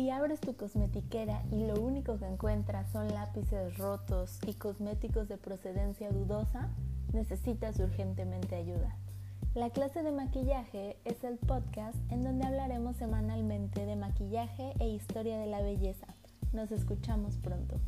Si abres tu cosmetiquera y lo único que encuentras son lápices rotos y cosméticos de procedencia dudosa, necesitas urgentemente ayuda. La clase de maquillaje es el podcast en donde hablaremos semanalmente de maquillaje e historia de la belleza. Nos escuchamos pronto.